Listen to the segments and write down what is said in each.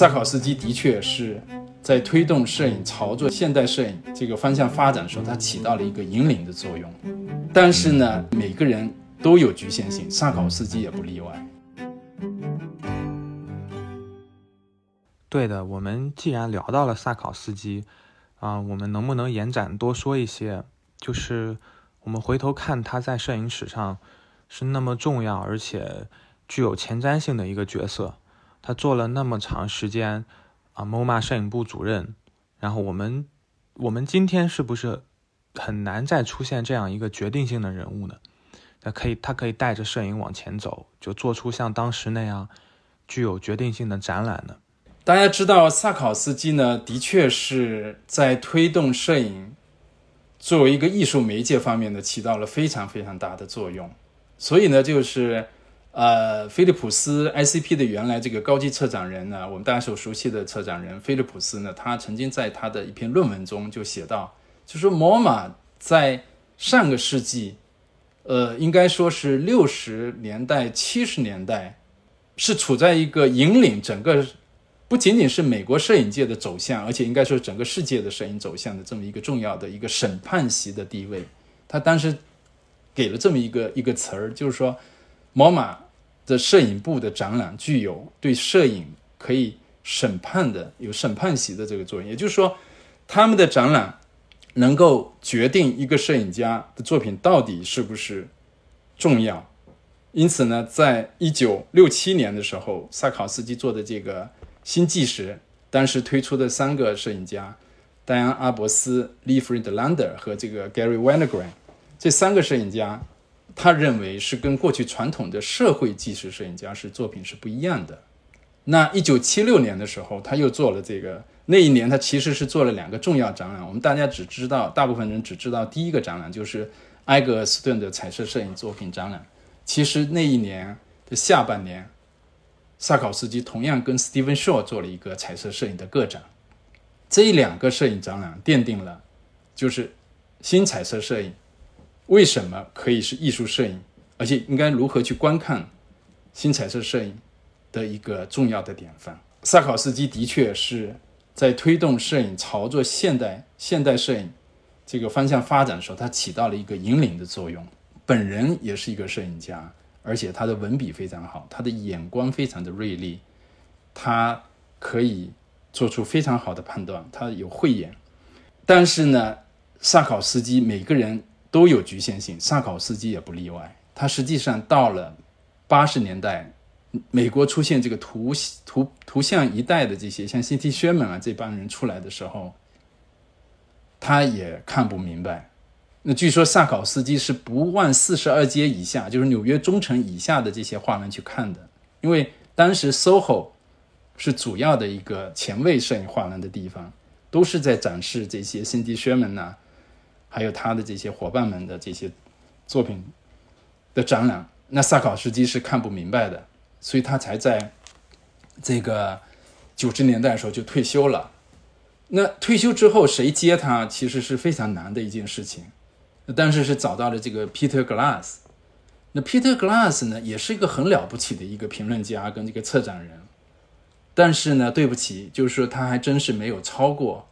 萨考斯基的确是在推动摄影朝着现代摄影这个方向发展的时候，他起到了一个引领的作用。但是呢，每个人都有局限性，萨考斯基也不例外。对的，我们既然聊到了萨考斯基，啊，我们能不能延展多说一些？就是我们回头看他在摄影史上是那么重要，而且具有前瞻性的一个角色。他做了那么长时间啊，MoMA 摄影部主任。然后我们我们今天是不是很难再出现这样一个决定性的人物呢？他可以他可以带着摄影往前走，就做出像当时那样具有决定性的展览呢？大家知道萨考斯基呢，的确是在推动摄影作为一个艺术媒介方面呢，起到了非常非常大的作用。所以呢，就是呃，菲利普斯 ICP 的原来这个高级策展人呢，我们大家所熟悉的策展人菲利普斯呢，他曾经在他的一篇论文中就写到，就说 MoMA 在上个世纪，呃，应该说是六十年代、七十年代，是处在一个引领整个。不仅仅是美国摄影界的走向，而且应该说整个世界的摄影走向的这么一个重要的一个审判席的地位。他当时给了这么一个一个词儿，就是说，MoMA 的摄影部的展览具有对摄影可以审判的有审判席的这个作用。也就是说，他们的展览能够决定一个摄影家的作品到底是不是重要。因此呢，在一九六七年的时候，萨考斯基做的这个。新纪实当时推出的三个摄影家，戴安·阿伯斯、利弗瑞德·兰德和这个 Gary Winogrand，这三个摄影家，他认为是跟过去传统的社会纪实摄影家是作品是不一样的。那一九七六年的时候，他又做了这个。那一年他其实是做了两个重要展览。我们大家只知道，大部分人只知道第一个展览就是埃格斯顿的彩色摄影作品展览。其实那一年的下半年。萨考斯基同样跟 Steven Shaw 做了一个彩色摄影的个展，这两个摄影展览奠定了，就是新彩色摄影为什么可以是艺术摄影，而且应该如何去观看新彩色摄影的一个重要的典范。萨考斯基的确是在推动摄影朝着现代现代摄影这个方向发展的时候，他起到了一个引领的作用。本人也是一个摄影家。而且他的文笔非常好，他的眼光非常的锐利，他可以做出非常好的判断，他有慧眼。但是呢，萨考斯基每个人都有局限性，萨考斯基也不例外。他实际上到了八十年代，美国出现这个图图图像一代的这些像 C.T. 薛门啊这帮人出来的时候，他也看不明白。那据说萨考斯基是不往四十二街以下，就是纽约中城以下的这些画廊去看的，因为当时 SOHO 是主要的一个前卫摄影画廊的地方，都是在展示这些辛迪·薛门呐，还有他的这些伙伴们的这些作品的展览。那萨考斯基是看不明白的，所以他才在这个九十年代的时候就退休了。那退休之后谁接他，其实是非常难的一件事情。但是是找到了这个 Peter Glass，那 Peter Glass 呢，也是一个很了不起的一个评论家跟这个策展人，但是呢，对不起，就是说他还真是没有超过，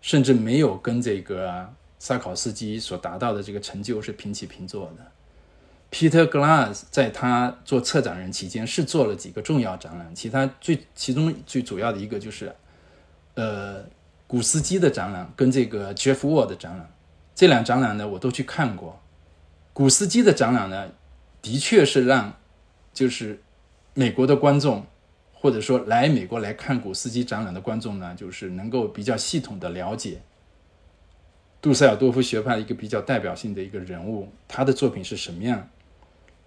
甚至没有跟这个萨考斯基所达到的这个成就是平起平坐的。Peter Glass 在他做策展人期间是做了几个重要展览，其他最其中最主要的一个就是，呃，古斯基的展览跟这个 Jeff Wall 的展览。这两展览呢，我都去看过。古斯基的展览呢，的确是让就是美国的观众，或者说来美国来看古斯基展览的观众呢，就是能够比较系统的了解杜塞尔多夫学派一个比较代表性的一个人物，他的作品是什么样。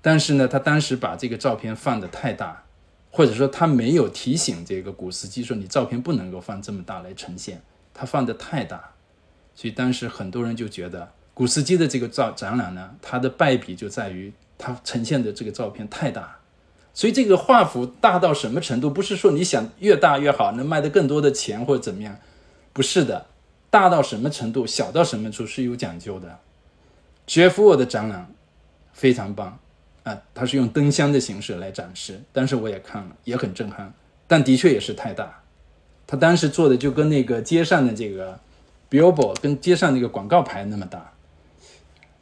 但是呢，他当时把这个照片放的太大，或者说他没有提醒这个古斯基说你照片不能够放这么大来呈现，他放的太大。所以当时很多人就觉得古斯基的这个照展览呢，它的败笔就在于他呈现的这个照片太大。所以这个画幅大到什么程度？不是说你想越大越好，能卖得更多的钱或者怎么样？不是的，大到什么程度，小到什么处是有讲究的。Jeff w 的展览非常棒啊，他是用灯箱的形式来展示，但是我也看了，也很震撼。但的确也是太大。他当时做的就跟那个街上的这个 billboard 跟街上那个广告牌那么大。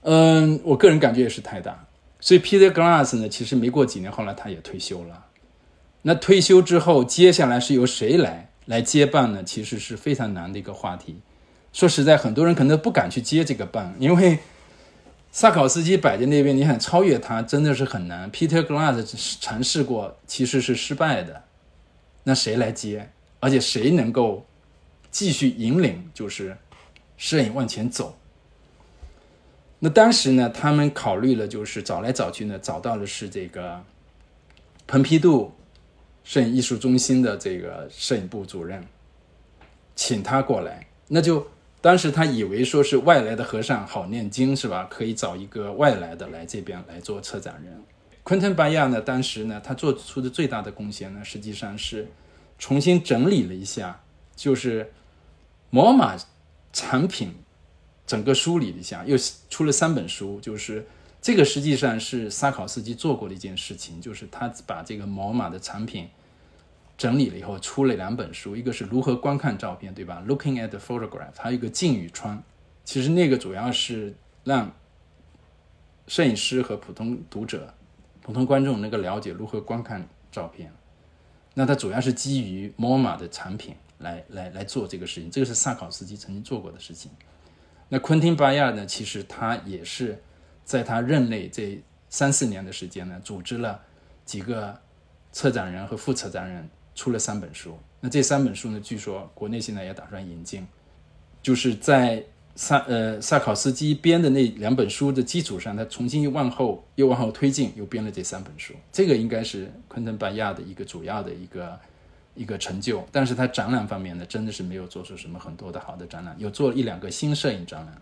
嗯，我个人感觉也是太大。所以 Peter Glass 呢，其实没过几年，后来他也退休了。那退休之后，接下来是由谁来来接棒呢？其实是非常难的一个话题。说实在，很多人可能不敢去接这个棒，因为萨考斯基摆在那边，你想超越他真的是很难。Peter Glass 尝试过，其实是失败的。那谁来接？而且谁能够继续引领，就是摄影往前走？那当时呢，他们考虑了，就是找来找去呢，找到的是这个蓬皮杜摄影艺术中心的这个摄影部主任，请他过来。那就当时他以为说是外来的和尚好念经是吧？可以找一个外来的来这边来做策展人。昆腾巴亚呢，当时呢，他做出的最大的贡献呢，实际上是重新整理了一下，就是摩马产品。整个梳理了一下，又出了三本书，就是这个实际上是萨考斯基做过的一件事情，就是他把这个摩马的产品整理了以后，出了两本书，一个是如何观看照片，对吧？Looking at the photograph，还有一个镜与窗。其实那个主要是让摄影师和普通读者、普通观众能够了解如何观看照片。那它主要是基于 MoMA 的产品来来来做这个事情，这个是萨考斯基曾经做过的事情。那昆汀巴亚呢？其实他也是在他任内这三四年的时间呢，组织了几个策展人和副策展人，出了三本书。那这三本书呢，据说国内现在也打算引进，就是在萨呃萨考斯基编的那两本书的基础上，他重新又往后又往后推进，又编了这三本书。这个应该是昆汀巴亚的一个主要的一个。一个成就，但是他展览方面呢，真的是没有做出什么很多的好的展览，有做一两个新摄影展览。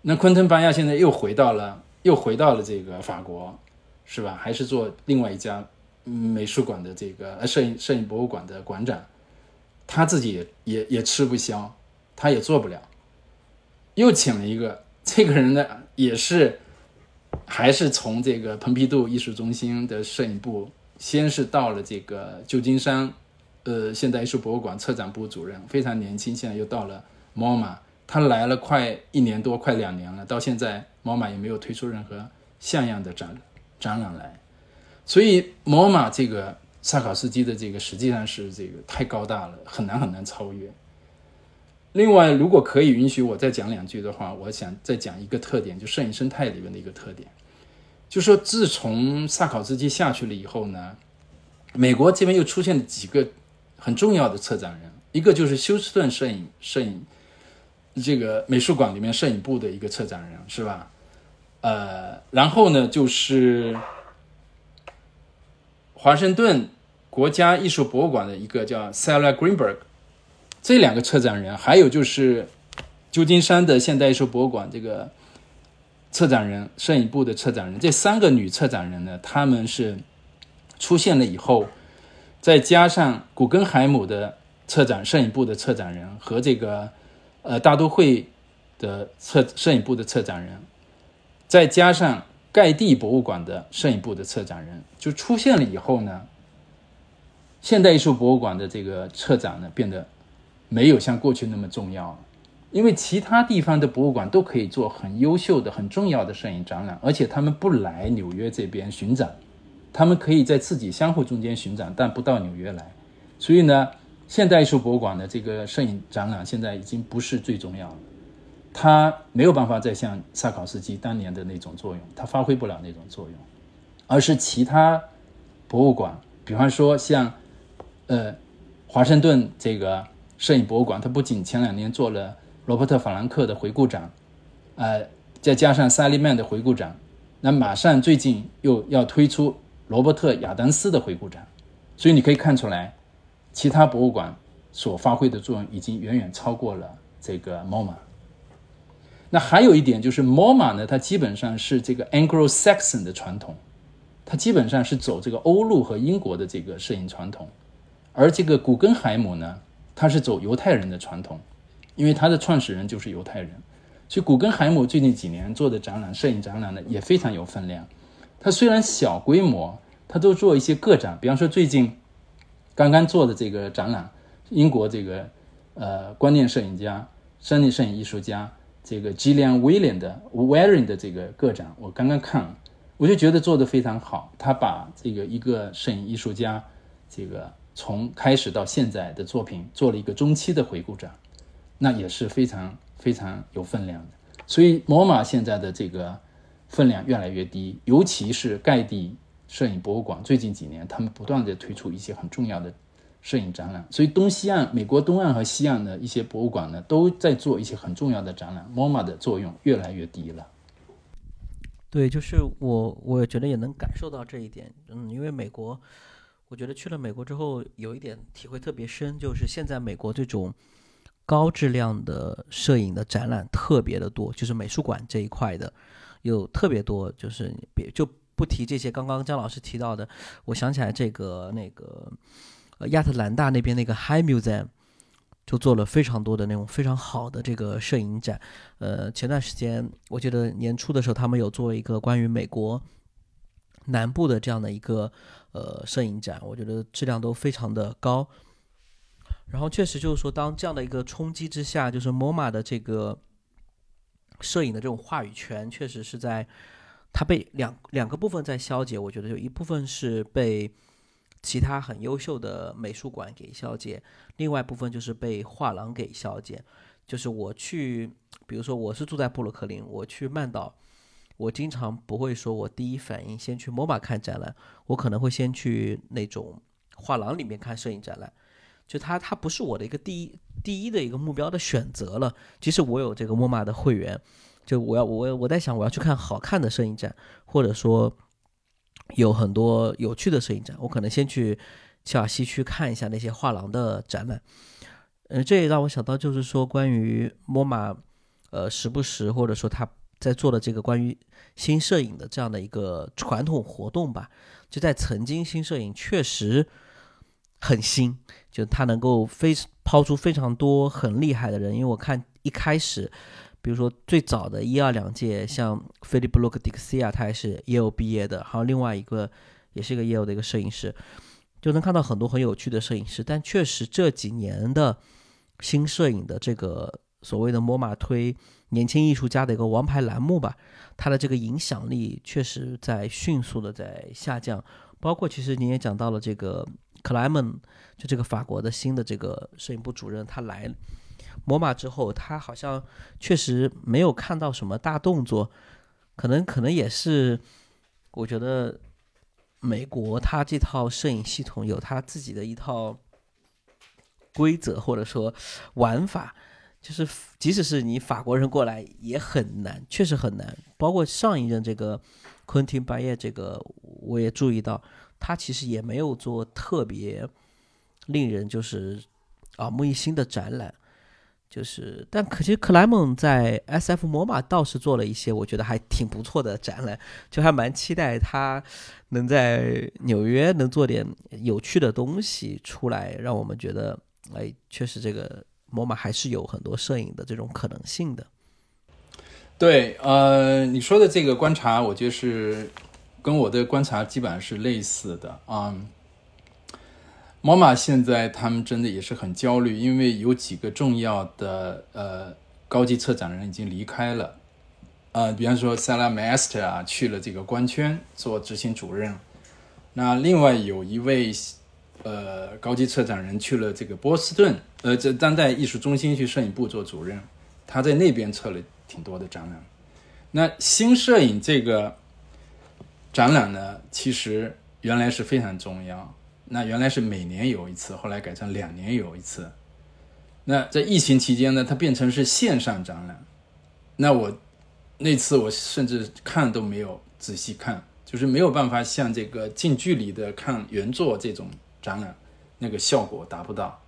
那昆腾巴亚现在又回到了，又回到了这个法国，是吧？还是做另外一家美术馆的这个呃摄影摄影博物馆的馆长，他自己也也也吃不消，他也做不了，又请了一个这个人呢，也是还是从这个蓬皮杜艺术中心的摄影部，先是到了这个旧金山。呃，现代艺术博物馆策展部主任非常年轻，现在又到了 MoMA，他来了快一年多，快两年了，到现在 MoMA 也没有推出任何像样的展展览来，所以摩马这个萨考斯基的这个实际上是这个太高大了，很难很难超越。另外，如果可以允许我再讲两句的话，我想再讲一个特点，就摄影生态里面的一个特点，就说自从萨考斯基下去了以后呢，美国这边又出现了几个。很重要的策展人，一个就是休斯顿摄影摄影这个美术馆里面摄影部的一个策展人，是吧？呃，然后呢，就是华盛顿国家艺术博物馆的一个叫 Sarah Greenberg，这两个策展人，还有就是旧金山的现代艺术博物馆这个策展人，摄影部的策展人，这三个女策展人呢，他们是出现了以后。再加上古根海姆的策展摄影部的策展人和这个呃大都会的策摄影部的策展人，再加上盖蒂博物馆的摄影部的策展人，就出现了以后呢，现代艺术博物馆的这个策展呢变得没有像过去那么重要了，因为其他地方的博物馆都可以做很优秀的、很重要的摄影展览，而且他们不来纽约这边巡展。他们可以在自己相互中间巡展，但不到纽约来。所以呢，现代艺术博物馆的这个摄影展览现在已经不是最重要了。它没有办法再像萨考斯基当年的那种作用，它发挥不了那种作用，而是其他博物馆，比方说像呃华盛顿这个摄影博物馆，它不仅前两年做了罗伯特法兰克的回顾展，呃，再加上萨利曼的回顾展，那马上最近又要推出。罗伯特·亚当斯的回顾展，所以你可以看出来，其他博物馆所发挥的作用已经远远超过了这个 MoMA。那还有一点就是 MoMA 呢，它基本上是这个 Anglo-Saxon 的传统，它基本上是走这个欧陆和英国的这个摄影传统，而这个古根海姆呢，它是走犹太人的传统，因为它的创始人就是犹太人，所以古根海姆最近几年做的展览，摄影展览呢也非常有分量。它虽然小规模，它都做一些个展，比方说最近刚刚做的这个展览，英国这个呃观念摄影家、森林摄影艺术家这个 Gillian William 的 Waring 的这个个展，我刚刚看了，我就觉得做得非常好。他把这个一个摄影艺术家这个从开始到现在的作品做了一个中期的回顾展，那也是非常非常有分量的。所以，MoMA 现在的这个分量越来越低，尤其是盖蒂摄影博物馆最近几年，他们不断的推出一些很重要的摄影展览。所以，东西岸、美国东岸和西岸的一些博物馆呢，都在做一些很重要的展览。MoMA 的作用越来越低了。对，就是我，我觉得也能感受到这一点。嗯，因为美国，我觉得去了美国之后，有一点体会特别深，就是现在美国这种。高质量的摄影的展览特别的多，就是美术馆这一块的有特别多，就是别就不提这些。刚刚姜老师提到的，我想起来这个那个亚特兰大那边那个 High Museum 就做了非常多的那种非常好的这个摄影展。呃，前段时间我记得年初的时候，他们有做一个关于美国南部的这样的一个呃摄影展，我觉得质量都非常的高。然后确实就是说，当这样的一个冲击之下，就是 MoMA 的这个摄影的这种话语权，确实是在它被两两个部分在消解。我觉得有一部分是被其他很优秀的美术馆给消解，另外部分就是被画廊给消解。就是我去，比如说我是住在布鲁克林，我去曼岛，我经常不会说我第一反应先去 MoMA 看展览，我可能会先去那种画廊里面看摄影展览。就它，它不是我的一个第一第一的一个目标的选择了。即使我有这个 MoMA 的会员，就我要我我在想我要去看好看的摄影展，或者说有很多有趣的摄影展，我可能先去切尔西区看一下那些画廊的展览。嗯，这也让我想到，就是说关于 MoMA，呃，时不时或者说他在做的这个关于新摄影的这样的一个传统活动吧。就在曾经，新摄影确实。很新，就他能够非抛出非常多很厉害的人，因为我看一开始，比如说最早的一二两届，像菲利普·洛克迪克西亚，他也是耶鲁毕业的，还有另外一个也是一个耶鲁的一个摄影师，就能看到很多很有趣的摄影师。但确实这几年的新摄影的这个所谓的摩马推年轻艺术家的一个王牌栏目吧，它的这个影响力确实在迅速的在下降。包括其实您也讲到了这个。克莱门就这个法国的新的这个摄影部主任，他来摩马之后，他好像确实没有看到什么大动作，可能可能也是，我觉得美国他这套摄影系统有他自己的一套规则或者说玩法，就是即使是你法国人过来也很难，确实很难。包括上一任这个昆汀巴耶，这个我也注意到。他其实也没有做特别令人就是耳目一新的展览，就是但可惜克莱蒙在 S.F. 魔马倒是做了一些我觉得还挺不错的展览，就还蛮期待他能在纽约能做点有趣的东西出来，让我们觉得哎，确实这个魔马还是有很多摄影的这种可能性的。对，呃，你说的这个观察，我觉得是。跟我的观察基本上是类似的啊。猫马现在他们真的也是很焦虑，因为有几个重要的呃高级策展人已经离开了，呃，比方说 Sala Master 啊去了这个官圈做执行主任，那另外有一位呃高级策展人去了这个波士顿，呃，这当代艺术中心去摄影部做主任，他在那边策了挺多的展览。那新摄影这个。展览呢，其实原来是非常重要。那原来是每年有一次，后来改成两年有一次。那在疫情期间呢，它变成是线上展览。那我那次我甚至看都没有仔细看，就是没有办法像这个近距离的看原作这种展览那个效果达不到。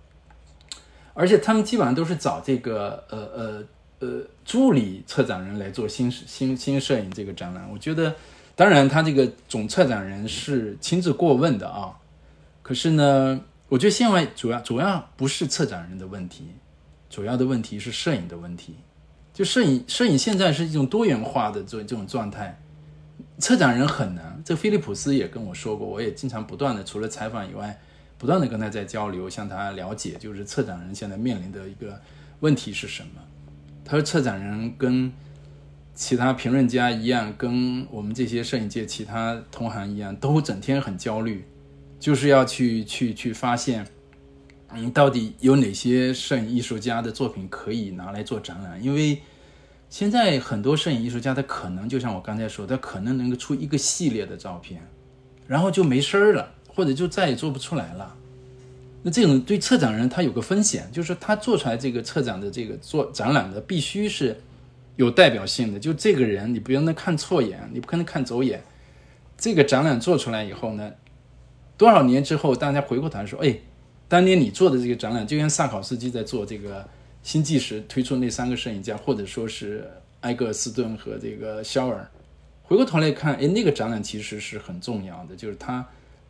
而且他们基本上都是找这个呃呃呃助理策展人来做新新新摄影这个展览，我觉得。当然，他这个总策展人是亲自过问的啊。可是呢，我觉得现在主要主要不是策展人的问题，主要的问题是摄影的问题。就摄影，摄影现在是一种多元化的这这种状态，策展人很难。这菲利普斯也跟我说过，我也经常不断的除了采访以外，不断的跟他在交流，向他了解，就是策展人现在面临的一个问题是什么。他说，策展人跟其他评论家一样，跟我们这些摄影界其他同行一样，都整天很焦虑，就是要去去去发现，嗯，到底有哪些摄影艺术家的作品可以拿来做展览？因为现在很多摄影艺术家，他可能就像我刚才说，他可能能够出一个系列的照片，然后就没声儿了。或者就再也做不出来了。那这种对策展人他有个风险，就是他做出来这个策展的这个做展览的必须是有代表性的。就这个人你不能看错眼，你不可能看走眼。这个展览做出来以后呢，多少年之后大家回过头来说，哎，当年你做的这个展览，就像萨考斯基在做这个新纪实推出那三个摄影家，或者说是埃格斯顿和这个肖尔，回过头来看，哎，那个展览其实是很重要的，就是它。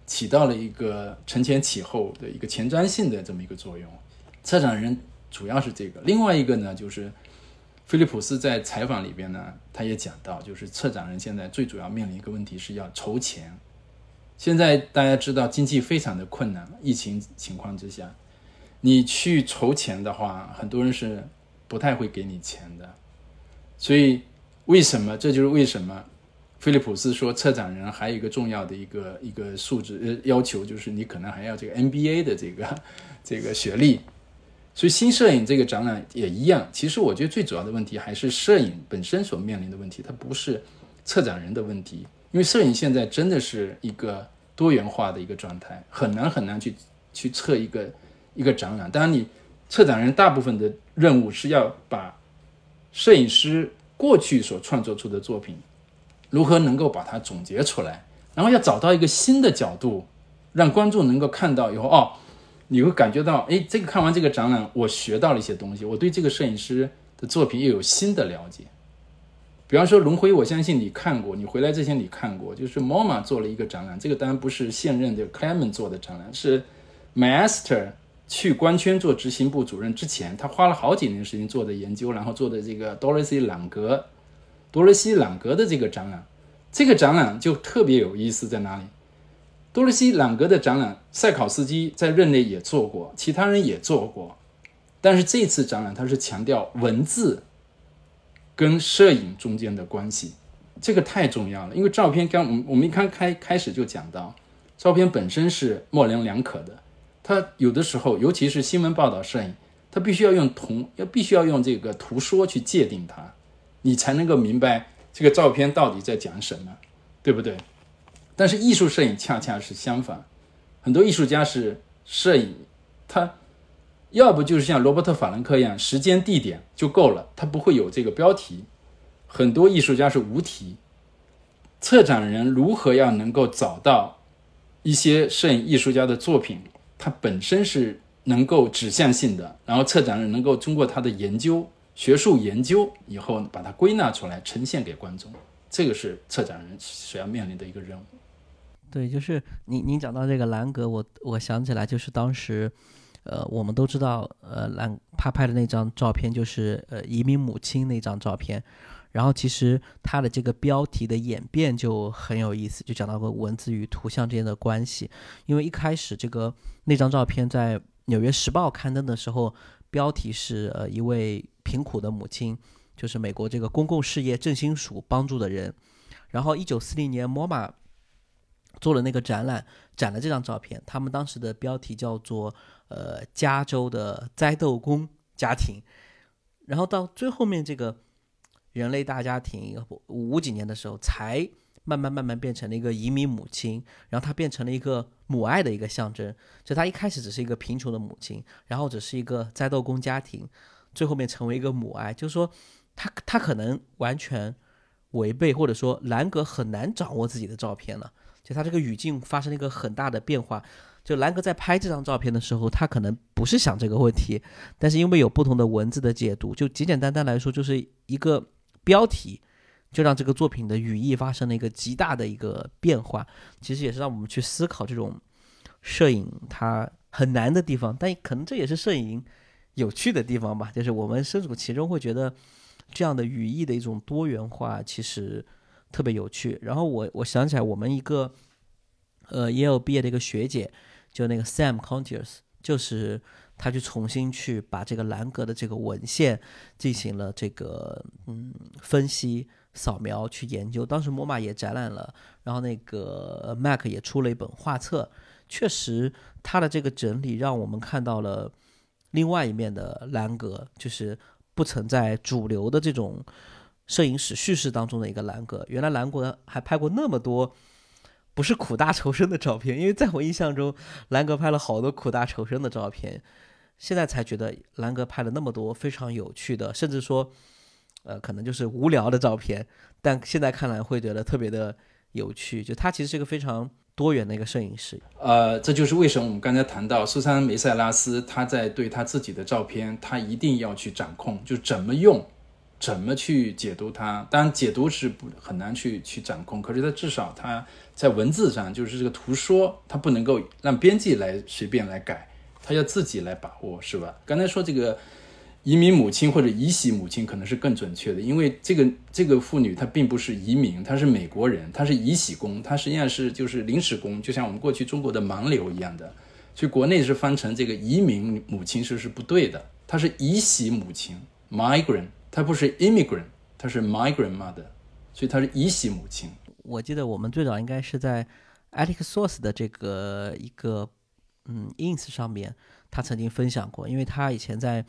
起到了一个承前启后的一个前瞻性的这么一个作用，策展人主要是这个。另外一个呢，就是菲利普斯在采访里边呢，他也讲到，就是策展人现在最主要面临一个问题是要筹钱。现在大家知道经济非常的困难，疫情情况之下，你去筹钱的话，很多人是不太会给你钱的。所以为什么？这就是为什么。菲利普斯说，策展人还有一个重要的一个一个素质呃要求，就是你可能还要这个 MBA 的这个 这个学历。所以新摄影这个展览也一样。其实我觉得最主要的问题还是摄影本身所面临的问题，它不是策展人的问题。因为摄影现在真的是一个多元化的一个状态，很难很难去去策一个一个展览。当然，你策展人大部分的任务是要把摄影师过去所创作出的作品。如何能够把它总结出来，然后要找到一个新的角度，让观众能够看到以后哦，你会感觉到，哎，这个看完这个展览，我学到了一些东西，我对这个摄影师的作品又有新的了解。比方说龙辉，我相信你看过，你回来之前你看过，就是 MoMA 做了一个展览，这个当然不是现任的 Clement 做的展览，是 Master 去官圈做执行部主任之前，他花了好几年时间做的研究，然后做的这个 Dorothy 朗格。多罗西·朗格的这个展览，这个展览就特别有意思在哪里？多罗西·朗格的展览，塞考斯基在任内也做过，其他人也做过，但是这次展览他是强调文字跟摄影中间的关系，这个太重要了。因为照片刚我们我们一开开开始就讲到，照片本身是模棱两可的，它有的时候，尤其是新闻报道摄影，它必须要用同要必须要用这个图说去界定它。你才能够明白这个照片到底在讲什么，对不对？但是艺术摄影恰恰是相反，很多艺术家是摄影，他要不就是像罗伯特·法兰克一样，时间、地点就够了，他不会有这个标题。很多艺术家是无题。策展人如何要能够找到一些摄影艺术家的作品，它本身是能够指向性的，然后策展人能够通过他的研究。学术研究以后，把它归纳出来，呈现给观众，这个是策展人所要面临的一个任务。对，就是您您讲到这个兰格，我我想起来，就是当时，呃，我们都知道，呃，兰他拍的那张照片就是呃移民母亲那张照片，然后其实他的这个标题的演变就很有意思，就讲到个文字与图像之间的关系，因为一开始这个那张照片在《纽约时报》刊登的时候。标题是呃一位贫苦的母亲，就是美国这个公共事业振兴署帮助的人。然后一九四零年，MoMA 做了那个展览，展了这张照片。他们当时的标题叫做呃加州的栽豆工家庭。然后到最后面这个人类大家庭五几年的时候，才慢慢慢慢变成了一个移民母亲，然后她变成了一个。母爱的一个象征，就他一开始只是一个贫穷的母亲，然后只是一个栽豆工家庭，最后面成为一个母爱，就是说他他可能完全违背，或者说兰格很难掌握自己的照片了，就他这个语境发生了一个很大的变化。就兰格在拍这张照片的时候，他可能不是想这个问题，但是因为有不同的文字的解读，就简简单单来说，就是一个标题。就让这个作品的语义发生了一个极大的一个变化，其实也是让我们去思考这种摄影它很难的地方，但可能这也是摄影有趣的地方吧。就是我们身处其中会觉得这样的语义的一种多元化其实特别有趣。然后我我想起来，我们一个呃也有毕业的一个学姐就那个 Sam Contiers，就是他去重新去把这个兰格的这个文献进行了这个嗯分析、扫描、去研究。当时 MoMA 也展览了，然后那个 Mac 也出了一本画册。确实，他的这个整理让我们看到了另外一面的兰格，就是不曾在主流的这种摄影史叙事当中的一个兰格。原来兰格还拍过那么多不是苦大仇深的照片，因为在我印象中，兰格拍了好多苦大仇深的照片。现在才觉得兰格拍了那么多非常有趣的，甚至说，呃，可能就是无聊的照片，但现在看来会觉得特别的有趣。就他其实是一个非常。多元的一个摄影师，呃，这就是为什么我们刚才谈到苏珊梅塞拉斯，他在对他自己的照片，他一定要去掌控，就怎么用，怎么去解读它。当然，解读是不很难去去掌控，可是它至少它在文字上，就是这个图说，它不能够让编辑来随便来改，它要自己来把握，是吧？刚才说这个。移民母亲或者移徙母亲可能是更准确的，因为这个这个妇女她并不是移民，她是美国人，她是移徙工，她实际上是就是临时工，就像我们过去中国的盲流一样的，所以国内是翻成这个移民母亲是是不对的，她是移徙母亲 migrant，她不是 immigrant，她是 migrant mother，所以她是移徙母亲。我记得我们最早应该是在 Attic Source 的这个一个嗯 ins 上面，他曾经分享过，因为他以前在。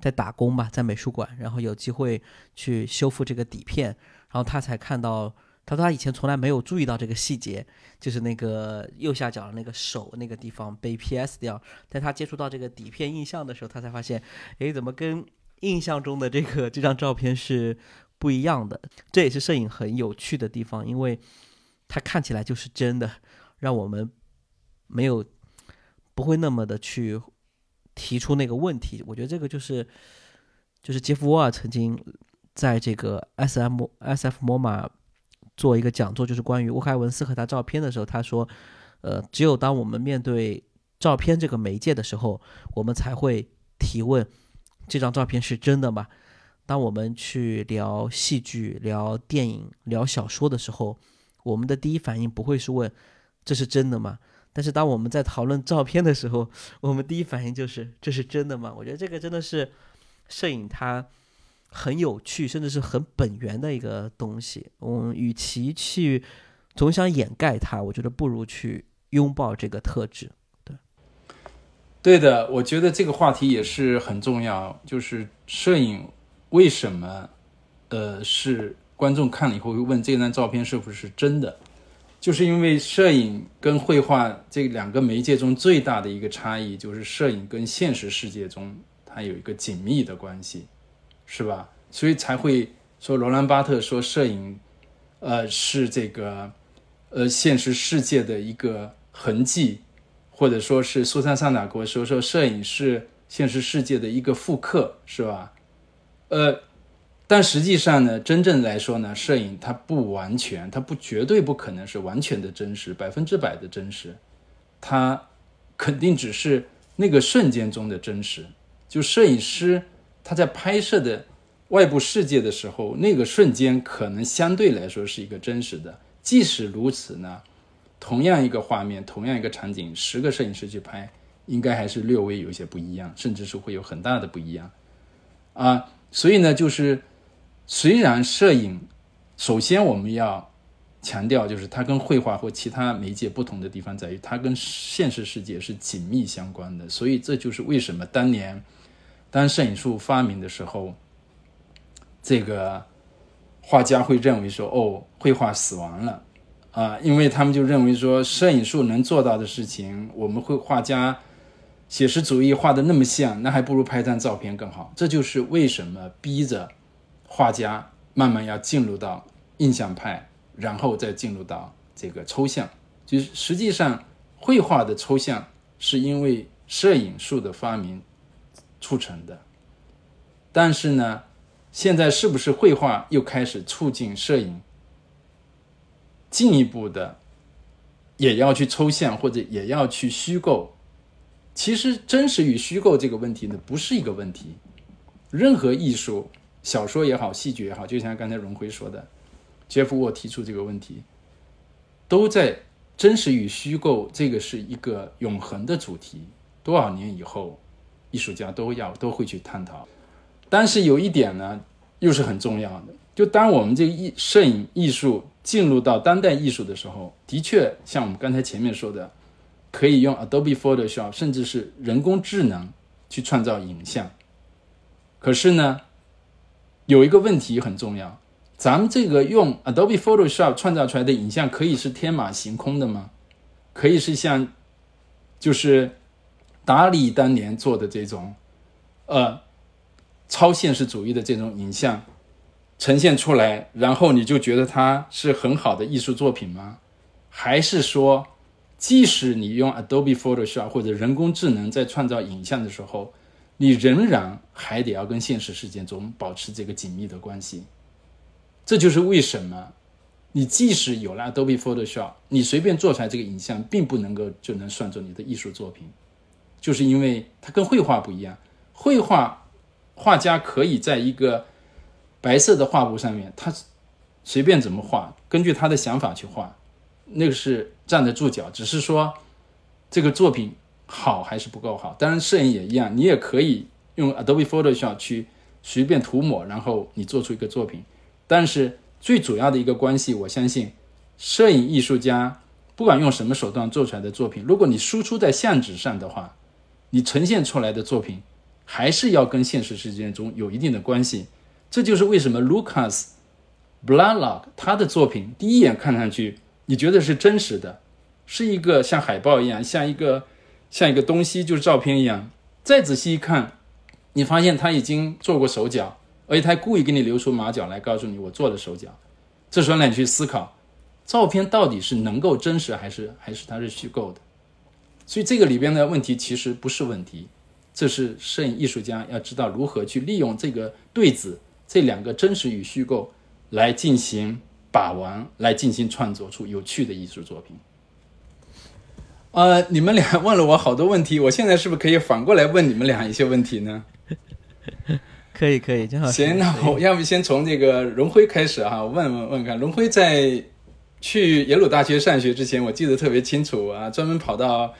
在打工吧，在美术馆，然后有机会去修复这个底片，然后他才看到，他说他以前从来没有注意到这个细节，就是那个右下角的那个手那个地方被 PS 掉，在他接触到这个底片印象的时候，他才发现，哎，怎么跟印象中的这个这张照片是不一样的？这也是摄影很有趣的地方，因为它看起来就是真的，让我们没有不会那么的去。提出那个问题，我觉得这个就是，就是杰夫沃尔曾经在这个 S M S F MoMA 做一个讲座，就是关于沃开文斯和他照片的时候，他说，呃，只有当我们面对照片这个媒介的时候，我们才会提问这张照片是真的吗？当我们去聊戏剧、聊电影、聊小说的时候，我们的第一反应不会是问这是真的吗？但是当我们在讨论照片的时候，我们第一反应就是这是真的吗？我觉得这个真的是摄影它很有趣，甚至是很本源的一个东西。嗯，与其去总想掩盖它，我觉得不如去拥抱这个特质。对，的，我觉得这个话题也是很重要。就是摄影为什么呃是观众看了以后会问这张照片是不是真的？就是因为摄影跟绘画这两个媒介中最大的一个差异，就是摄影跟现实世界中它有一个紧密的关系，是吧？所以才会说罗兰巴特说摄影，呃，是这个呃现实世界的一个痕迹，或者说是苏珊桑塔格说说摄影是现实世界的一个复刻，是吧？呃。但实际上呢，真正来说呢，摄影它不完全，它不绝对不可能是完全的真实，百分之百的真实，它肯定只是那个瞬间中的真实。就摄影师他在拍摄的外部世界的时候，那个瞬间可能相对来说是一个真实的。即使如此呢，同样一个画面，同样一个场景，十个摄影师去拍，应该还是略微有一些不一样，甚至是会有很大的不一样啊。所以呢，就是。虽然摄影，首先我们要强调，就是它跟绘画或其他媒介不同的地方在于，它跟现实世界是紧密相关的。所以这就是为什么当年当摄影术发明的时候，这个画家会认为说：“哦，绘画死亡了啊！”因为他们就认为说，摄影术能做到的事情，我们会画家写实主义画的那么像，那还不如拍张照片更好。这就是为什么逼着。画家慢慢要进入到印象派，然后再进入到这个抽象。就是实际上，绘画的抽象是因为摄影术的发明促成的。但是呢，现在是不是绘画又开始促进摄影进一步的也要去抽象，或者也要去虚构？其实，真实与虚构这个问题呢，不是一个问题。任何艺术。小说也好，戏剧也好，就像刚才荣辉说的，杰夫沃提出这个问题，都在真实与虚构这个是一个永恒的主题，多少年以后，艺术家都要都会去探讨。但是有一点呢，又是很重要的，就当我们这个艺摄影艺术进入到当代艺术的时候，的确像我们刚才前面说的，可以用 Adobe Photoshop，甚至是人工智能去创造影像。可是呢，有一个问题很重要。咱们这个用 Adobe Photoshop 创造出来的影像可以是天马行空的吗？可以是像，就是达利当年做的这种，呃，超现实主义的这种影像呈现出来，然后你就觉得它是很好的艺术作品吗？还是说，即使你用 Adobe Photoshop 或者人工智能在创造影像的时候，你仍然还得要跟现实世界中保持这个紧密的关系？这就是为什么，你即使有了 Adobe Photoshop，你随便做出来这个影像，并不能够就能算作你的艺术作品，就是因为它跟绘画不一样。绘画画家可以在一个白色的画布上面，他随便怎么画，根据他的想法去画，那个是站得住脚。只是说这个作品好还是不够好。当然，摄影也一样，你也可以用 Adobe Photoshop 去随便涂抹，然后你做出一个作品。但是最主要的一个关系，我相信，摄影艺术家不管用什么手段做出来的作品，如果你输出在相纸上的话，你呈现出来的作品还是要跟现实世界中有一定的关系。这就是为什么 Lucas Blalock 他的作品第一眼看上去你觉得是真实的，是一个像海报一样，像一个像一个东西，就是照片一样。再仔细一看，你发现他已经做过手脚。而且他故意给你留出马脚来，告诉你我做了手脚。这时候呢，你去思考，照片到底是能够真实，还是还是它是虚构的？所以这个里边的问题其实不是问题，这是摄影艺术家要知道如何去利用这个对子，这两个真实与虚构来进行把玩，来进行创作出有趣的艺术作品。呃，你们俩问了我好多问题，我现在是不是可以反过来问你们俩一些问题呢？可以可以，正好行。那我要不先从这个荣辉开始哈，问问问看，荣辉在去耶鲁大学上学之前，我记得特别清楚啊，专门跑到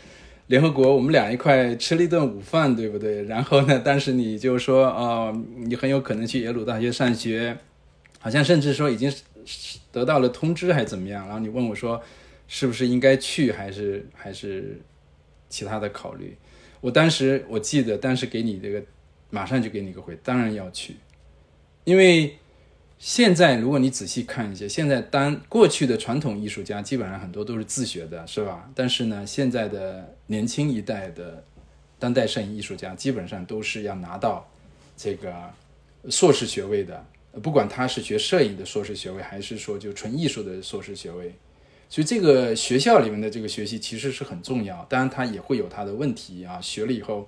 联合国，我们俩一块吃了一顿午饭，对不对？然后呢，当时你就说啊，你很有可能去耶鲁大学上学，好像甚至说已经得到了通知还是怎么样？然后你问我说，是不是应该去，还是还是其他的考虑？我当时我记得当时给你这个。马上就给你个回，当然要去，因为现在如果你仔细看一些，现在当过去的传统艺术家基本上很多都是自学的，是吧？但是呢，现在的年轻一代的当代摄影艺术家基本上都是要拿到这个硕士学位的，不管他是学摄影的硕士学位，还是说就纯艺术的硕士学位，所以这个学校里面的这个学习其实是很重要，当然他也会有他的问题啊，学了以后。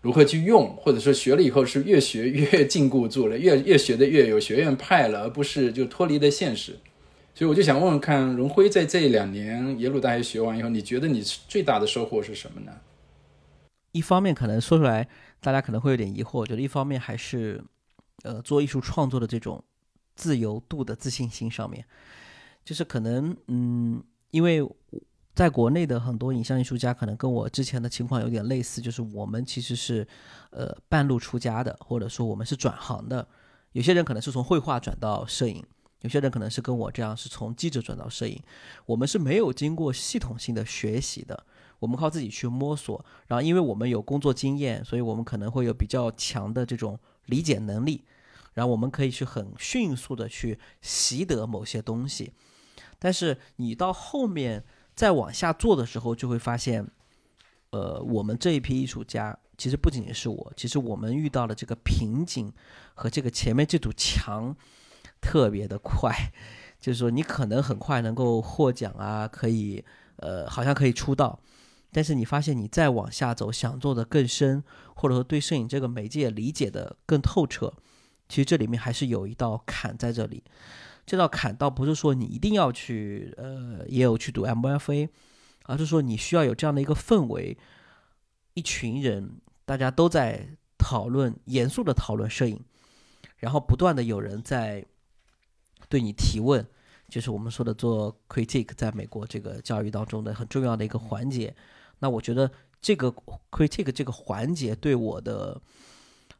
如何去用，或者说学了以后是越学越禁锢住了，越 越学的越有学院派了，而不是就脱离了现实。所以我就想问问看，荣辉在这两年耶鲁大学学完以后，你觉得你最大的收获是什么呢？一方面可能说出来，大家可能会有点疑惑，我觉得一方面还是，呃，做艺术创作的这种自由度的自信心上面，就是可能，嗯，因为。在国内的很多影像艺术家可能跟我之前的情况有点类似，就是我们其实是，呃，半路出家的，或者说我们是转行的。有些人可能是从绘画转到摄影，有些人可能是跟我这样是从记者转到摄影。我们是没有经过系统性的学习的，我们靠自己去摸索。然后，因为我们有工作经验，所以我们可能会有比较强的这种理解能力，然后我们可以去很迅速的去习得某些东西。但是你到后面。再往下做的时候，就会发现，呃，我们这一批艺术家，其实不仅仅是我，其实我们遇到了这个瓶颈和这个前面这堵墙特别的快，就是说你可能很快能够获奖啊，可以，呃，好像可以出道，但是你发现你再往下走，想做的更深，或者说对摄影这个媒介理解的更透彻，其实这里面还是有一道坎在这里。这道坎倒不是说你一定要去，呃，也有去读 MFA，而是说你需要有这样的一个氛围，一群人大家都在讨论，严肃的讨论摄影，然后不断的有人在对你提问，就是我们说的做 critique，在美国这个教育当中的很重要的一个环节。那我觉得这个 critique 这个环节对我的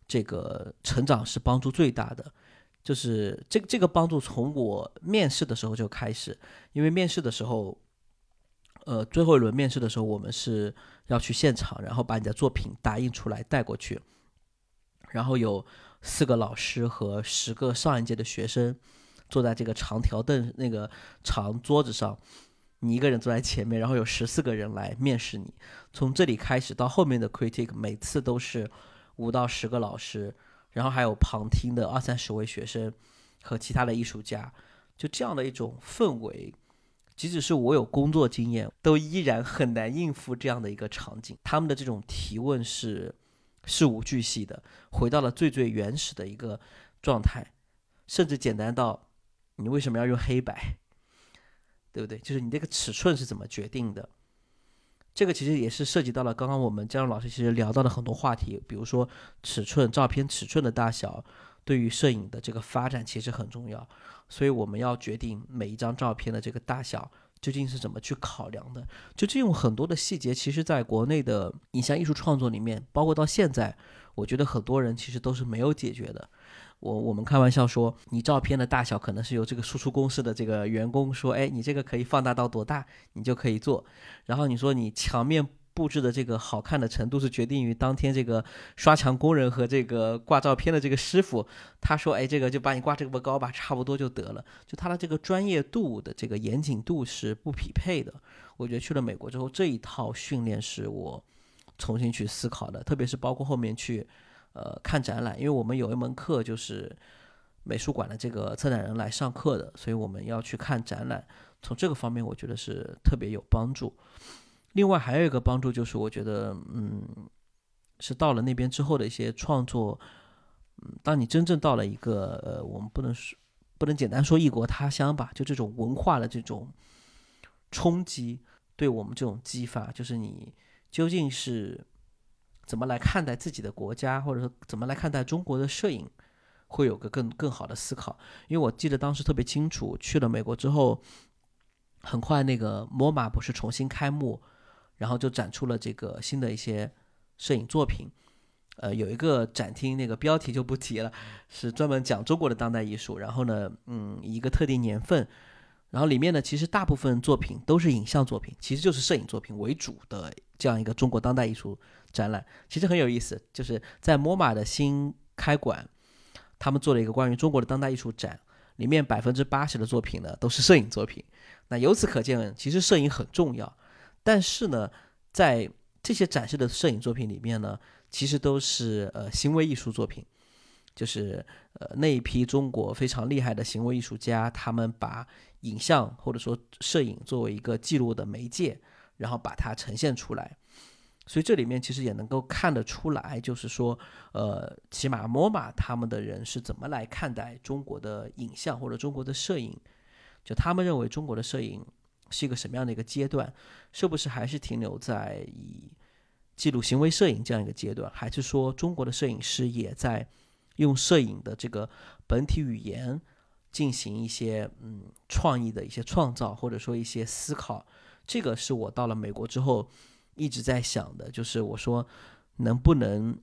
这个成长是帮助最大的。就是这个这个帮助从我面试的时候就开始，因为面试的时候，呃，最后一轮面试的时候，我们是要去现场，然后把你的作品打印出来带过去，然后有四个老师和十个上一届的学生坐在这个长条凳那个长桌子上，你一个人坐在前面，然后有十四个人来面试你。从这里开始到后面的 critic，每次都是五到十个老师。然后还有旁听的二三十位学生和其他的艺术家，就这样的一种氛围，即使是我有工作经验，都依然很难应付这样的一个场景。他们的这种提问是事无巨细的，回到了最最原始的一个状态，甚至简单到你为什么要用黑白，对不对？就是你这个尺寸是怎么决定的？这个其实也是涉及到了刚刚我们姜老师其实聊到的很多话题，比如说尺寸、照片尺寸的大小，对于摄影的这个发展其实很重要。所以我们要决定每一张照片的这个大小究竟是怎么去考量的。就这种很多的细节，其实在国内的影像艺术创作里面，包括到现在，我觉得很多人其实都是没有解决的。我我们开玩笑说，你照片的大小可能是由这个输出公司的这个员工说，哎，你这个可以放大到多大，你就可以做。然后你说你墙面布置的这个好看的程度是决定于当天这个刷墙工人和这个挂照片的这个师傅，他说，哎，这个就把你挂这么高吧，差不多就得了。就他的这个专业度的这个严谨度是不匹配的。我觉得去了美国之后，这一套训练是我重新去思考的，特别是包括后面去。呃，看展览，因为我们有一门课就是美术馆的这个策展人来上课的，所以我们要去看展览。从这个方面，我觉得是特别有帮助。另外还有一个帮助就是，我觉得，嗯，是到了那边之后的一些创作。嗯，当你真正到了一个呃，我们不能说不能简单说异国他乡吧，就这种文化的这种冲击，对我们这种激发，就是你究竟是。怎么来看待自己的国家，或者说怎么来看待中国的摄影，会有个更更好的思考。因为我记得当时特别清楚，去了美国之后，很快那个 MoMA 不是重新开幕，然后就展出了这个新的一些摄影作品。呃，有一个展厅，那个标题就不提了，是专门讲中国的当代艺术。然后呢，嗯，一个特定年份，然后里面呢，其实大部分作品都是影像作品，其实就是摄影作品为主的这样一个中国当代艺术。展览其实很有意思，就是在 MoMA 的新开馆，他们做了一个关于中国的当代艺术展，里面百分之八十的作品呢都是摄影作品。那由此可见，其实摄影很重要。但是呢，在这些展示的摄影作品里面呢，其实都是呃行为艺术作品，就是呃那一批中国非常厉害的行为艺术家，他们把影像或者说摄影作为一个记录的媒介，然后把它呈现出来。所以这里面其实也能够看得出来，就是说，呃，起码 MoMA 他们的人是怎么来看待中国的影像或者中国的摄影？就他们认为中国的摄影是一个什么样的一个阶段？是不是还是停留在以记录行为摄影这样一个阶段？还是说中国的摄影师也在用摄影的这个本体语言进行一些嗯创意的一些创造，或者说一些思考？这个是我到了美国之后。一直在想的就是，我说能不能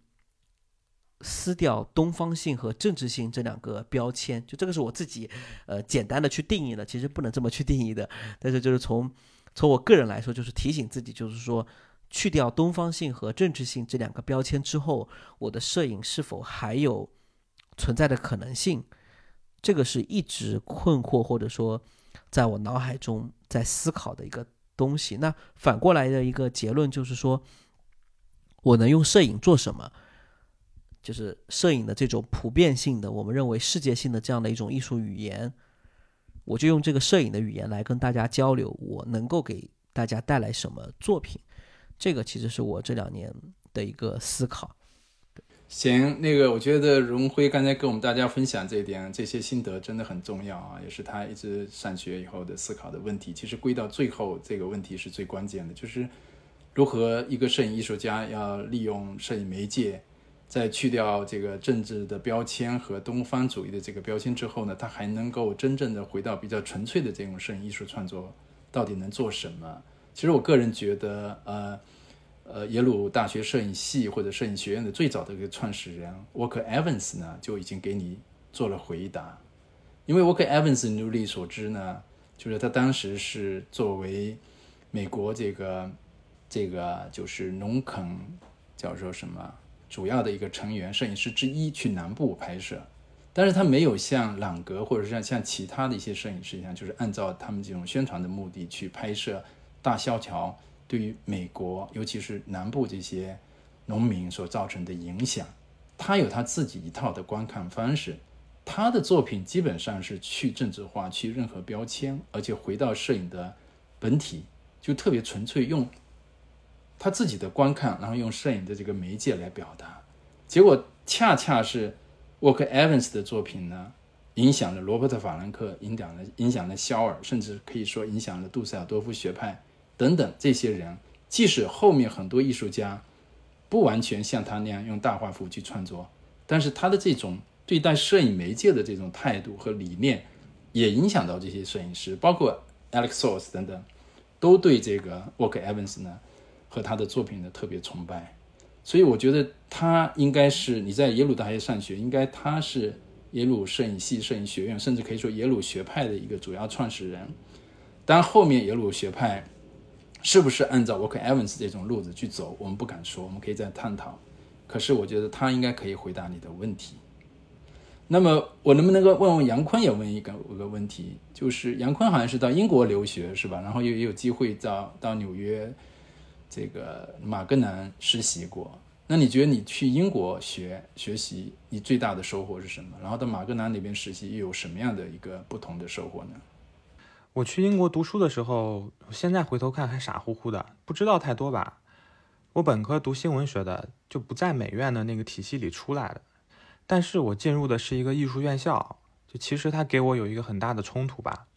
撕掉东方性和政治性这两个标签？就这个是我自己呃简单的去定义的，其实不能这么去定义的。但是就是从从我个人来说，就是提醒自己，就是说去掉东方性和政治性这两个标签之后，我的摄影是否还有存在的可能性？这个是一直困惑或者说在我脑海中在思考的一个。东西，那反过来的一个结论就是说，我能用摄影做什么？就是摄影的这种普遍性的，我们认为世界性的这样的一种艺术语言，我就用这个摄影的语言来跟大家交流，我能够给大家带来什么作品？这个其实是我这两年的一个思考。行，那个我觉得荣辉刚才跟我们大家分享这一点，这些心得真的很重要啊，也是他一直上学以后的思考的问题。其实归到最后，这个问题是最关键的，就是如何一个摄影艺术家要利用摄影媒介，在去掉这个政治的标签和东方主义的这个标签之后呢，他还能够真正的回到比较纯粹的这种摄影艺术创作，到底能做什么？其实我个人觉得，呃，呃，耶鲁大学摄影系或者摄影学院的最早的一个创始人 Walker Evans 呢，就已经给你做了回答。因为 Walker Evans 如你所知呢，就是他当时是作为美国这个这个就是农垦叫做什么？主要的一个成员摄影师之一去南部拍摄，但是他没有像朗格或者像像其他的一些摄影师一样，就是按照他们这种宣传的目的去拍摄大萧条对于美国，尤其是南部这些农民所造成的影响。他有他自己一套的观看方式，他的作品基本上是去政治化、去任何标签，而且回到摄影的本体，就特别纯粹用。他自己的观看，然后用摄影的这个媒介来表达，结果恰恰是沃克·埃文斯的作品呢，影响了罗伯特·法兰克，影响了影响了肖尔，甚至可以说影响了杜塞尔多夫学派等等这些人。即使后面很多艺术家不完全像他那样用大画幅去创作，但是他的这种对待摄影媒介的这种态度和理念，也影响到这些摄影师，包括 Alex Source 等等，都对这个沃克·埃文斯呢。和他的作品呢特别崇拜，所以我觉得他应该是你在耶鲁大学上学，应该他是耶鲁摄影系、摄影学院，甚至可以说耶鲁学派的一个主要创始人。当，后面耶鲁学派是不是按照 Walker Evans 这种路子去走，我们不敢说，我们可以再探讨。可是我觉得他应该可以回答你的问题。那么我能不能够问问杨坤也问一个一个问题，就是杨坤好像是到英国留学是吧？然后又也有机会到到纽约。这个马格南实习过，那你觉得你去英国学学习，你最大的收获是什么？然后到马格南那边实习又有什么样的一个不同的收获呢？我去英国读书的时候，现在回头看还傻乎乎的，不知道太多吧。我本科读新闻学的，就不在美院的那个体系里出来的，但是我进入的是一个艺术院校，就其实它给我有一个很大的冲突吧，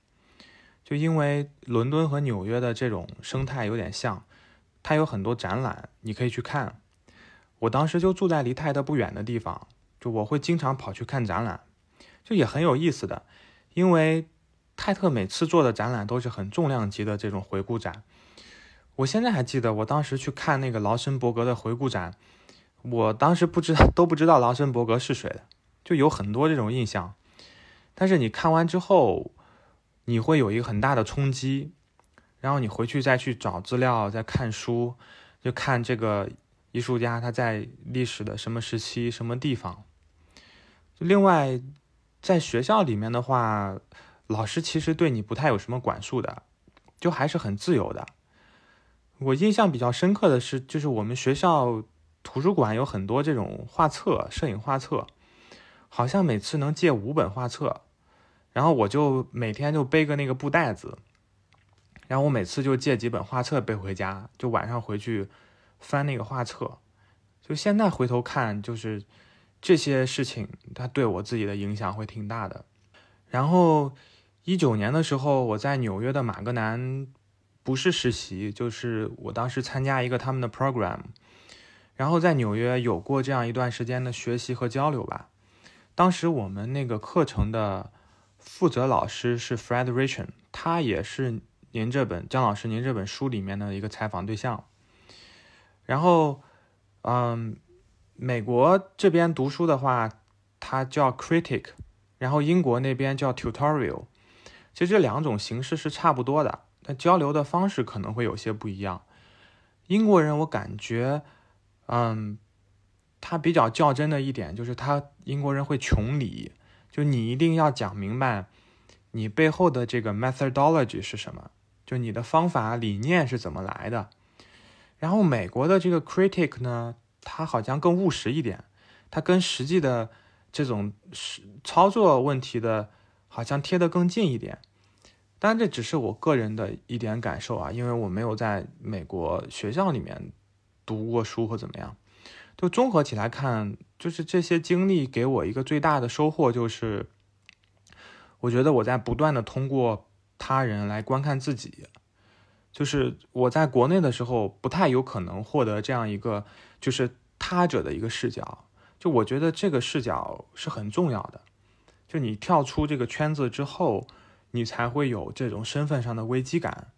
就因为伦敦和纽约的这种生态有点像。它有很多展览，你可以去看。我当时就住在离泰特不远的地方，就我会经常跑去看展览，就也很有意思的。因为泰特每次做的展览都是很重量级的这种回顾展。我现在还记得，我当时去看那个劳森伯格的回顾展，我当时不知道 都不知道劳森伯格是谁的，就有很多这种印象。但是你看完之后，你会有一个很大的冲击。然后你回去再去找资料，再看书，就看这个艺术家他在历史的什么时期、什么地方。另外，在学校里面的话，老师其实对你不太有什么管束的，就还是很自由的。我印象比较深刻的是，就是我们学校图书馆有很多这种画册、摄影画册，好像每次能借五本画册，然后我就每天就背个那个布袋子。然后我每次就借几本画册背回家，就晚上回去翻那个画册。就现在回头看，就是这些事情，它对我自己的影响会挺大的。然后一九年的时候，我在纽约的马格南不是实习，就是我当时参加一个他们的 program，然后在纽约有过这样一段时间的学习和交流吧。当时我们那个课程的负责老师是 Fred Richan，他也是。您这本姜老师，您这本书里面的一个采访对象。然后，嗯，美国这边读书的话，它叫 critic，然后英国那边叫 tutorial。其实这两种形式是差不多的，但交流的方式可能会有些不一样。英国人我感觉，嗯，他比较较真的一点就是他英国人会穷理，就你一定要讲明白你背后的这个 methodology 是什么。就你的方法理念是怎么来的？然后美国的这个 critic 呢，他好像更务实一点，他跟实际的这种实操作问题的，好像贴得更近一点。当然这只是我个人的一点感受啊，因为我没有在美国学校里面读过书或怎么样。就综合起来看，就是这些经历给我一个最大的收获，就是我觉得我在不断的通过。他人来观看自己，就是我在国内的时候不太有可能获得这样一个就是他者的一个视角。就我觉得这个视角是很重要的。就你跳出这个圈子之后，你才会有这种身份上的危机感，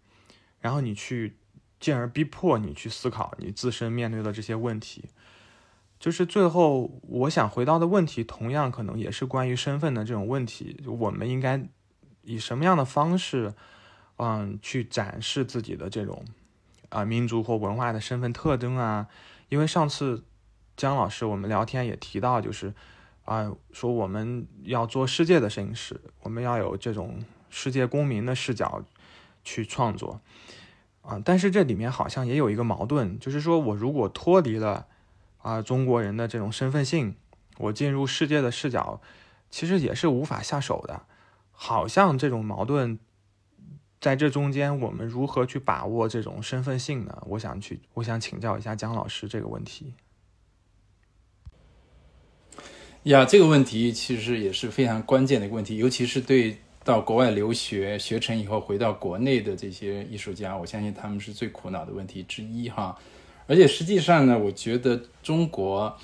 然后你去进而逼迫你去思考你自身面对的这些问题。就是最后我想回到的问题，同样可能也是关于身份的这种问题。我们应该以什么样的方式，嗯，去展示自己的这种啊民族或文化的身份特征啊？因为上次姜老师我们聊天也提到，就是啊说我们要做世界的摄影师，我们要有这种世界公民的视角去创作啊。但是这里面好像也有一个矛盾，就是说我如果脱离了。啊，中国人的这种身份性，我进入世界的视角，其实也是无法下手的。好像这种矛盾，在这中间，我们如何去把握这种身份性呢？我想去，我想请教一下姜老师这个问题。呀，这个问题其实也是非常关键的一个问题，尤其是对到国外留学学成以后回到国内的这些艺术家，我相信他们是最苦恼的问题之一哈。而且实际上呢，我觉得中国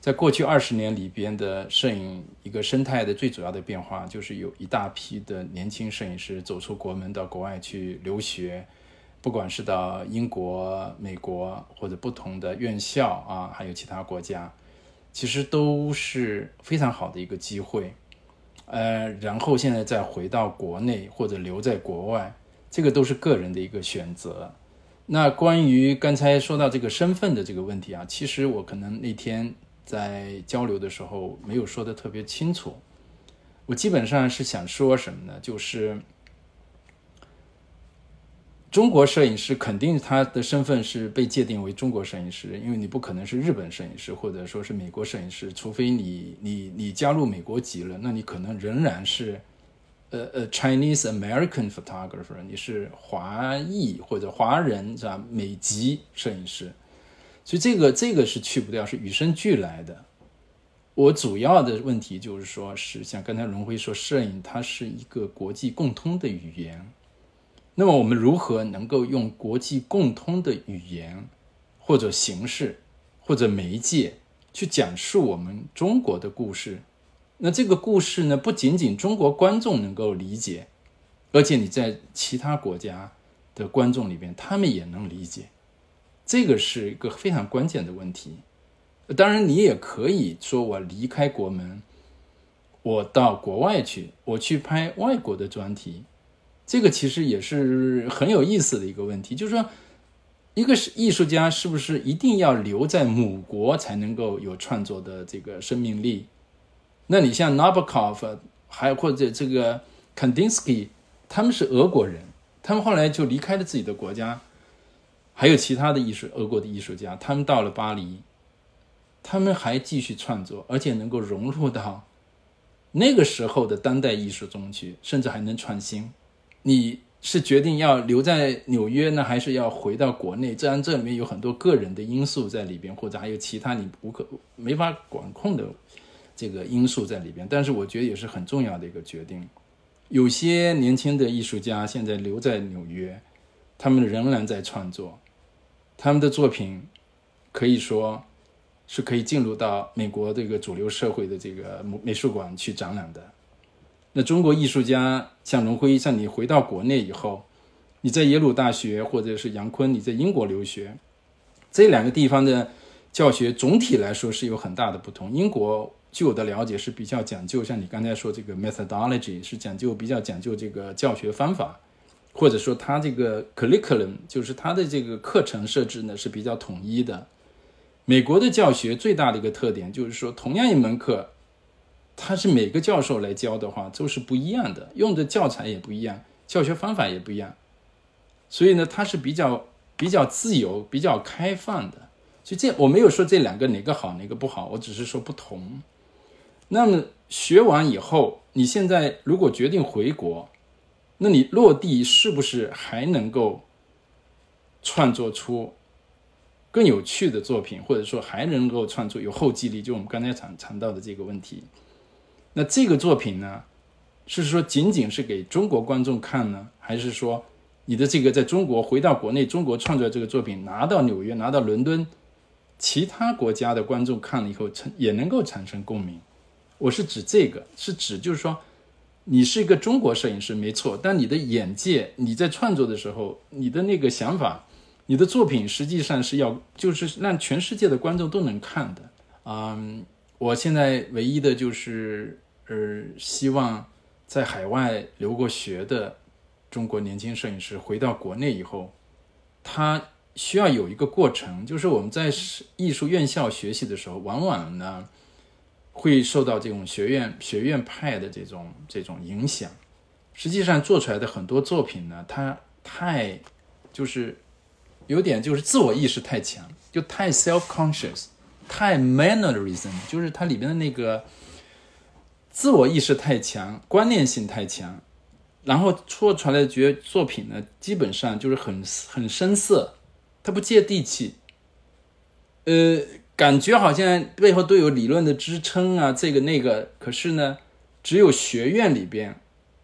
在过去二十年里边的摄影一个生态的最主要的变化，就是有一大批的年轻摄影师走出国门到国外去留学，不管是到英国、美国或者不同的院校啊，还有其他国家，其实都是非常好的一个机会。呃，然后现在再回到国内或者留在国外，这个都是个人的一个选择。那关于刚才说到这个身份的这个问题啊，其实我可能那天在交流的时候没有说的特别清楚。我基本上是想说什么呢？就是中国摄影师肯定他的身份是被界定为中国摄影师，因为你不可能是日本摄影师或者说是美国摄影师，除非你你你加入美国籍了，那你可能仍然是。呃呃，Chinese American photographer，你是华裔或者华人是吧？美籍摄影师，所以这个这个是去不掉，是与生俱来的。我主要的问题就是说，是像刚才龙辉说，摄影它是一个国际共通的语言。那么我们如何能够用国际共通的语言或者形式或者媒介去讲述我们中国的故事？那这个故事呢，不仅仅中国观众能够理解，而且你在其他国家的观众里边，他们也能理解，这个是一个非常关键的问题。当然，你也可以说我离开国门，我到国外去，我去拍外国的专题，这个其实也是很有意思的一个问题。就是说，一个是艺术家是不是一定要留在母国才能够有创作的这个生命力？那你像 Nabokov，还或者这个 Kandinsky，他们是俄国人，他们后来就离开了自己的国家，还有其他的艺术，俄国的艺术家，他们到了巴黎，他们还继续创作，而且能够融入到那个时候的当代艺术中去，甚至还能创新。你是决定要留在纽约呢，还是要回到国内？这然这里面有很多个人的因素在里边，或者还有其他你无可没法管控的。这个因素在里边，但是我觉得也是很重要的一个决定。有些年轻的艺术家现在留在纽约，他们仍然在创作，他们的作品可以说是可以进入到美国这个主流社会的这个美术馆去展览的。那中国艺术家像龙辉，像你回到国内以后，你在耶鲁大学或者是杨坤，你在英国留学，这两个地方的教学总体来说是有很大的不同。英国。据我的了解是比较讲究，像你刚才说这个 methodology 是讲究比较讲究这个教学方法，或者说他这个 curriculum 就是他的这个课程设置呢是比较统一的。美国的教学最大的一个特点就是说，同样一门课，它是每个教授来教的话都是不一样的，用的教材也不一样，教学方法也不一样，所以呢，它是比较比较自由、比较开放的。所以这我没有说这两个哪个好哪个不好，我只是说不同。那么学完以后，你现在如果决定回国，那你落地是不是还能够创作出更有趣的作品，或者说还能够创作有后继力？就我们刚才谈谈到的这个问题。那这个作品呢，是说仅仅是给中国观众看呢，还是说你的这个在中国回到国内，中国创作这个作品拿到纽约、拿到伦敦，其他国家的观众看了以后，产也能够产生共鸣。我是指这个，是指就是说，你是一个中国摄影师没错，但你的眼界，你在创作的时候，你的那个想法，你的作品实际上是要就是让全世界的观众都能看的。嗯，我现在唯一的就是呃，希望在海外留过学的中国年轻摄影师回到国内以后，他。需要有一个过程，就是我们在艺术院校学习的时候，往往呢会受到这种学院学院派的这种这种影响。实际上做出来的很多作品呢，它太就是有点就是自我意识太强，就太 self conscious，太 mannerism，就是它里边的那个自我意识太强，观念性太强，然后做出来的觉作品呢，基本上就是很很生涩。它不接地气，呃，感觉好像背后都有理论的支撑啊，这个那个。可是呢，只有学院里边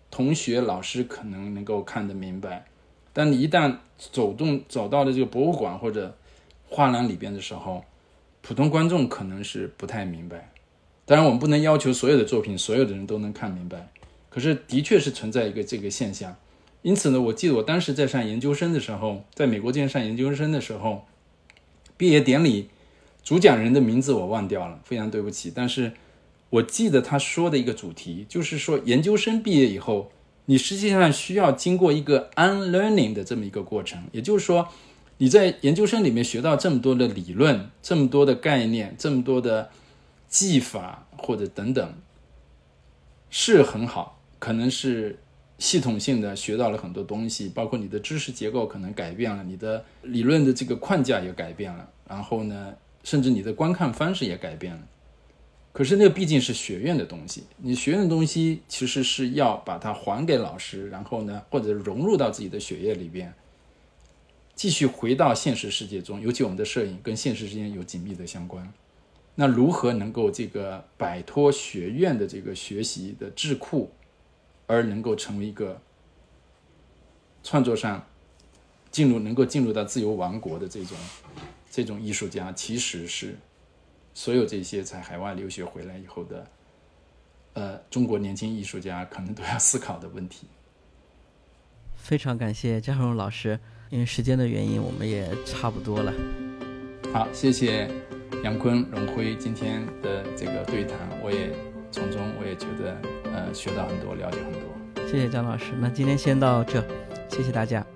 同学、老师可能能够看得明白。但你一旦走动走到了这个博物馆或者画廊里边的时候，普通观众可能是不太明白。当然，我们不能要求所有的作品所有的人都能看明白。可是，的确是存在一个这个现象。因此呢，我记得我当时在上研究生的时候，在美国这边上研究生的时候，毕业典礼主讲人的名字我忘掉了，非常对不起。但是我记得他说的一个主题，就是说研究生毕业以后，你实际上需要经过一个 unlearning 的这么一个过程，也就是说你在研究生里面学到这么多的理论、这么多的概念、这么多的技法或者等等，是很好，可能是。系统性的学到了很多东西，包括你的知识结构可能改变了，你的理论的这个框架也改变了，然后呢，甚至你的观看方式也改变了。可是那毕竟是学院的东西，你学院的东西其实是要把它还给老师，然后呢，或者融入到自己的血液里边，继续回到现实世界中。尤其我们的摄影跟现实之间有紧密的相关，那如何能够这个摆脱学院的这个学习的智库？而能够成为一个创作上进入能够进入到自由王国的这种这种艺术家，其实是所有这些在海外留学回来以后的呃中国年轻艺术家可能都要思考的问题。非常感谢江荣老师，因为时间的原因，我们也差不多了。好，谢谢杨坤、龙辉今天的这个对谈，我也从中我也觉得。呃，学到很多，了解很多。谢谢张老师，那今天先到这，谢谢大家。